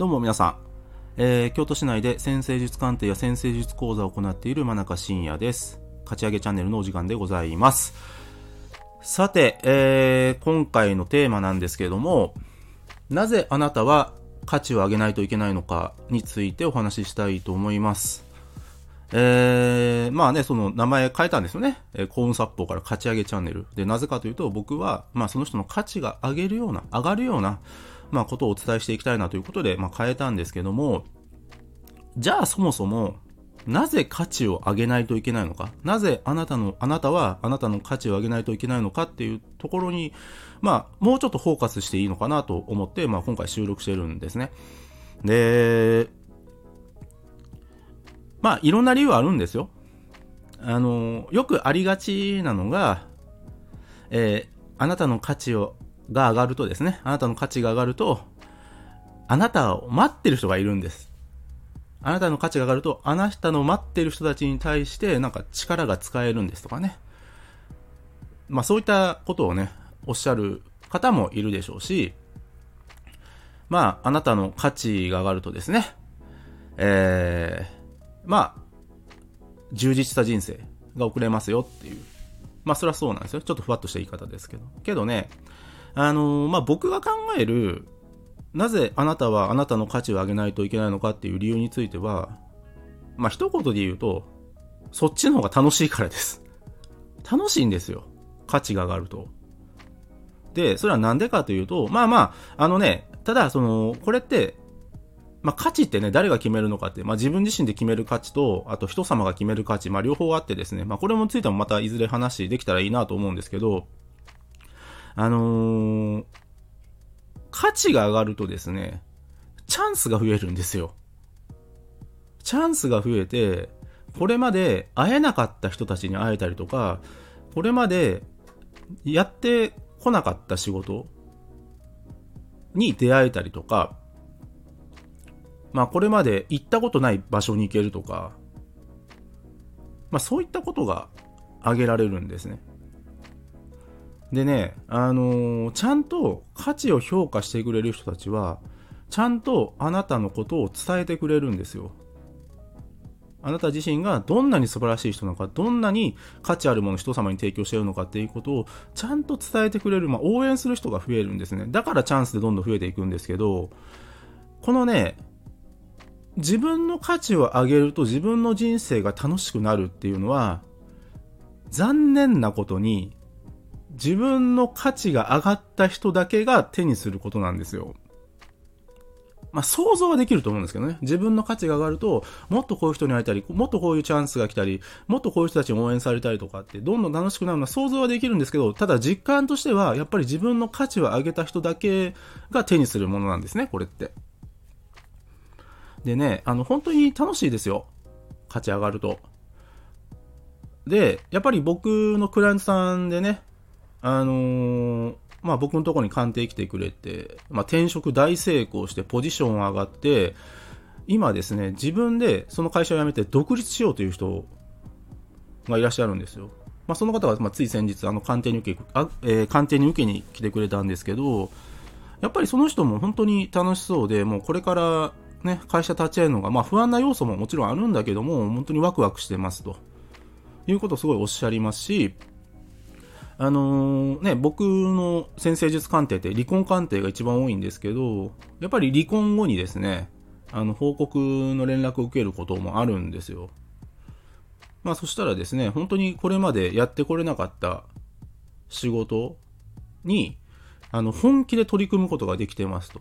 どうも皆さん、えー、京都市内で先生術鑑定や先生術講座を行っている真中信也です。勝ち上げチャンネルのお時間でございます。さて、えー、今回のテーマなんですけれども、なぜあなたは価値を上げないといけないのかについてお話ししたいと思います。えー、まあね、その名前変えたんですよね。えー、幸運殺法から勝ち上げチャンネル。で、なぜかというと、僕は、まあその人の価値が上げるような、上がるような、まあ、ことをお伝えしていきたいなということで、まあ、変えたんですけども、じゃあそもそも、なぜ価値を上げないといけないのか？なぜあなたの、あなたはあなたの価値を上げないといけないのか？っていうところに、まあ、もうちょっとフォーカスしていいのかなと思って、まあ、今回収録してるんですね。で、まあ、いろんな理由はあるんですよ。あの、よくありがちなのが、えー、あなたの価値をが上がるとですね、あなたの価値が上がると、あなたを待ってる人がいるんです。あなたの価値が上がると、あなたの待ってる人たちに対して、なんか力が使えるんですとかね。まあそういったことをね、おっしゃる方もいるでしょうし、まあ、あなたの価値が上がるとですね、えー、まあ、充実した人生が送れますよっていう。まあ、それはそうなんですよ。ちょっとふわっとした言い方ですけど。けどね、あのー、まあ、僕が考える、なぜあなたはあなたの価値を上げないといけないのかっていう理由については、まあ、一言で言うと、そっちの方が楽しいからです。楽しいんですよ。価値が上がると。で、それはなんでかというと、まあまあ、あのね、ただ、その、これって、まあ価値ってね、誰が決めるのかって、まあ自分自身で決める価値と、あと人様が決める価値、まあ両方あってですね、まあこれもついてもまたいずれ話できたらいいなと思うんですけど、あのー、価値が上がるとですね、チャンスが増えるんですよ。チャンスが増えて、これまで会えなかった人たちに会えたりとか、これまでやってこなかった仕事に出会えたりとか、まあこれまで行ったことない場所に行けるとか、まあそういったことが挙げられるんですね。でね、あのー、ちゃんと価値を評価してくれる人たちは、ちゃんとあなたのことを伝えてくれるんですよ。あなた自身がどんなに素晴らしい人なのか、どんなに価値あるものを人様に提供しているのかっていうことをちゃんと伝えてくれる、まあ、応援する人が増えるんですね。だからチャンスでどんどん増えていくんですけど、このね、自分の価値を上げると自分の人生が楽しくなるっていうのは、残念なことに自分の価値が上がった人だけが手にすることなんですよ。まあ、想像はできると思うんですけどね。自分の価値が上がると、もっとこういう人に会えたり、もっとこういうチャンスが来たり、もっとこういう人たちに応援されたりとかって、どんどん楽しくなるのは想像はできるんですけど、ただ実感としては、やっぱり自分の価値を上げた人だけが手にするものなんですね、これって。でね、あの、本当に楽しいですよ。価値上がると。で、やっぱり僕のクライアントさんでね、あのー、まあ僕のところに鑑定来てくれて、まあ転職大成功してポジション上がって、今ですね、自分でその会社を辞めて独立しようという人がいらっしゃるんですよ。まあその方が、ま、つい先日、あの鑑定に受け、あえー、鑑定に受けに来てくれたんですけど、やっぱりその人も本当に楽しそうで、もうこれからね、会社立ち会えるのが、まあ不安な要素ももちろんあるんだけども、本当にワクワクしてますと。いうことをすごいおっしゃりますし、あのー、ね、僕の先生術鑑定って離婚鑑定が一番多いんですけど、やっぱり離婚後にですね、あの、報告の連絡を受けることもあるんですよ。まあそしたらですね、本当にこれまでやってこれなかった仕事に、あの、本気で取り組むことができてますと。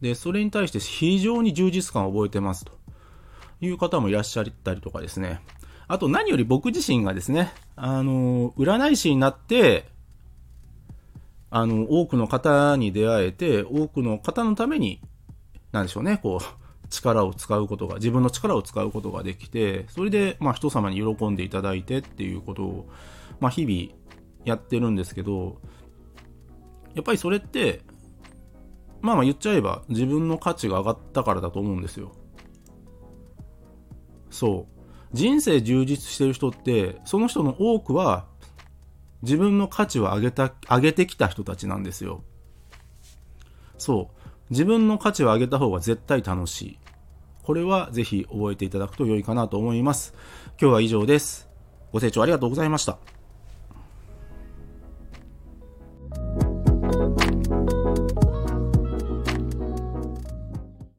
で、それに対して非常に充実感を覚えてますという方もいらっしゃったりとかですね。あと何より僕自身がですね、あの、占い師になって、あの、多くの方に出会えて、多くの方のために、なんでしょうね、こう、力を使うことが、自分の力を使うことができて、それで、まあ、人様に喜んでいただいてっていうことを、まあ、日々やってるんですけど、やっぱりそれって、まあまあ言っちゃえば自分の価値が上がったからだと思うんですよ。そう。人生充実してる人って、その人の多くは、自分の価値を上げた、上げてきた人たちなんですよ。そう。自分の価値を上げた方が絶対楽しい。これはぜひ覚えていただくと良いかなと思います。今日は以上です。ご清聴ありがとうございました。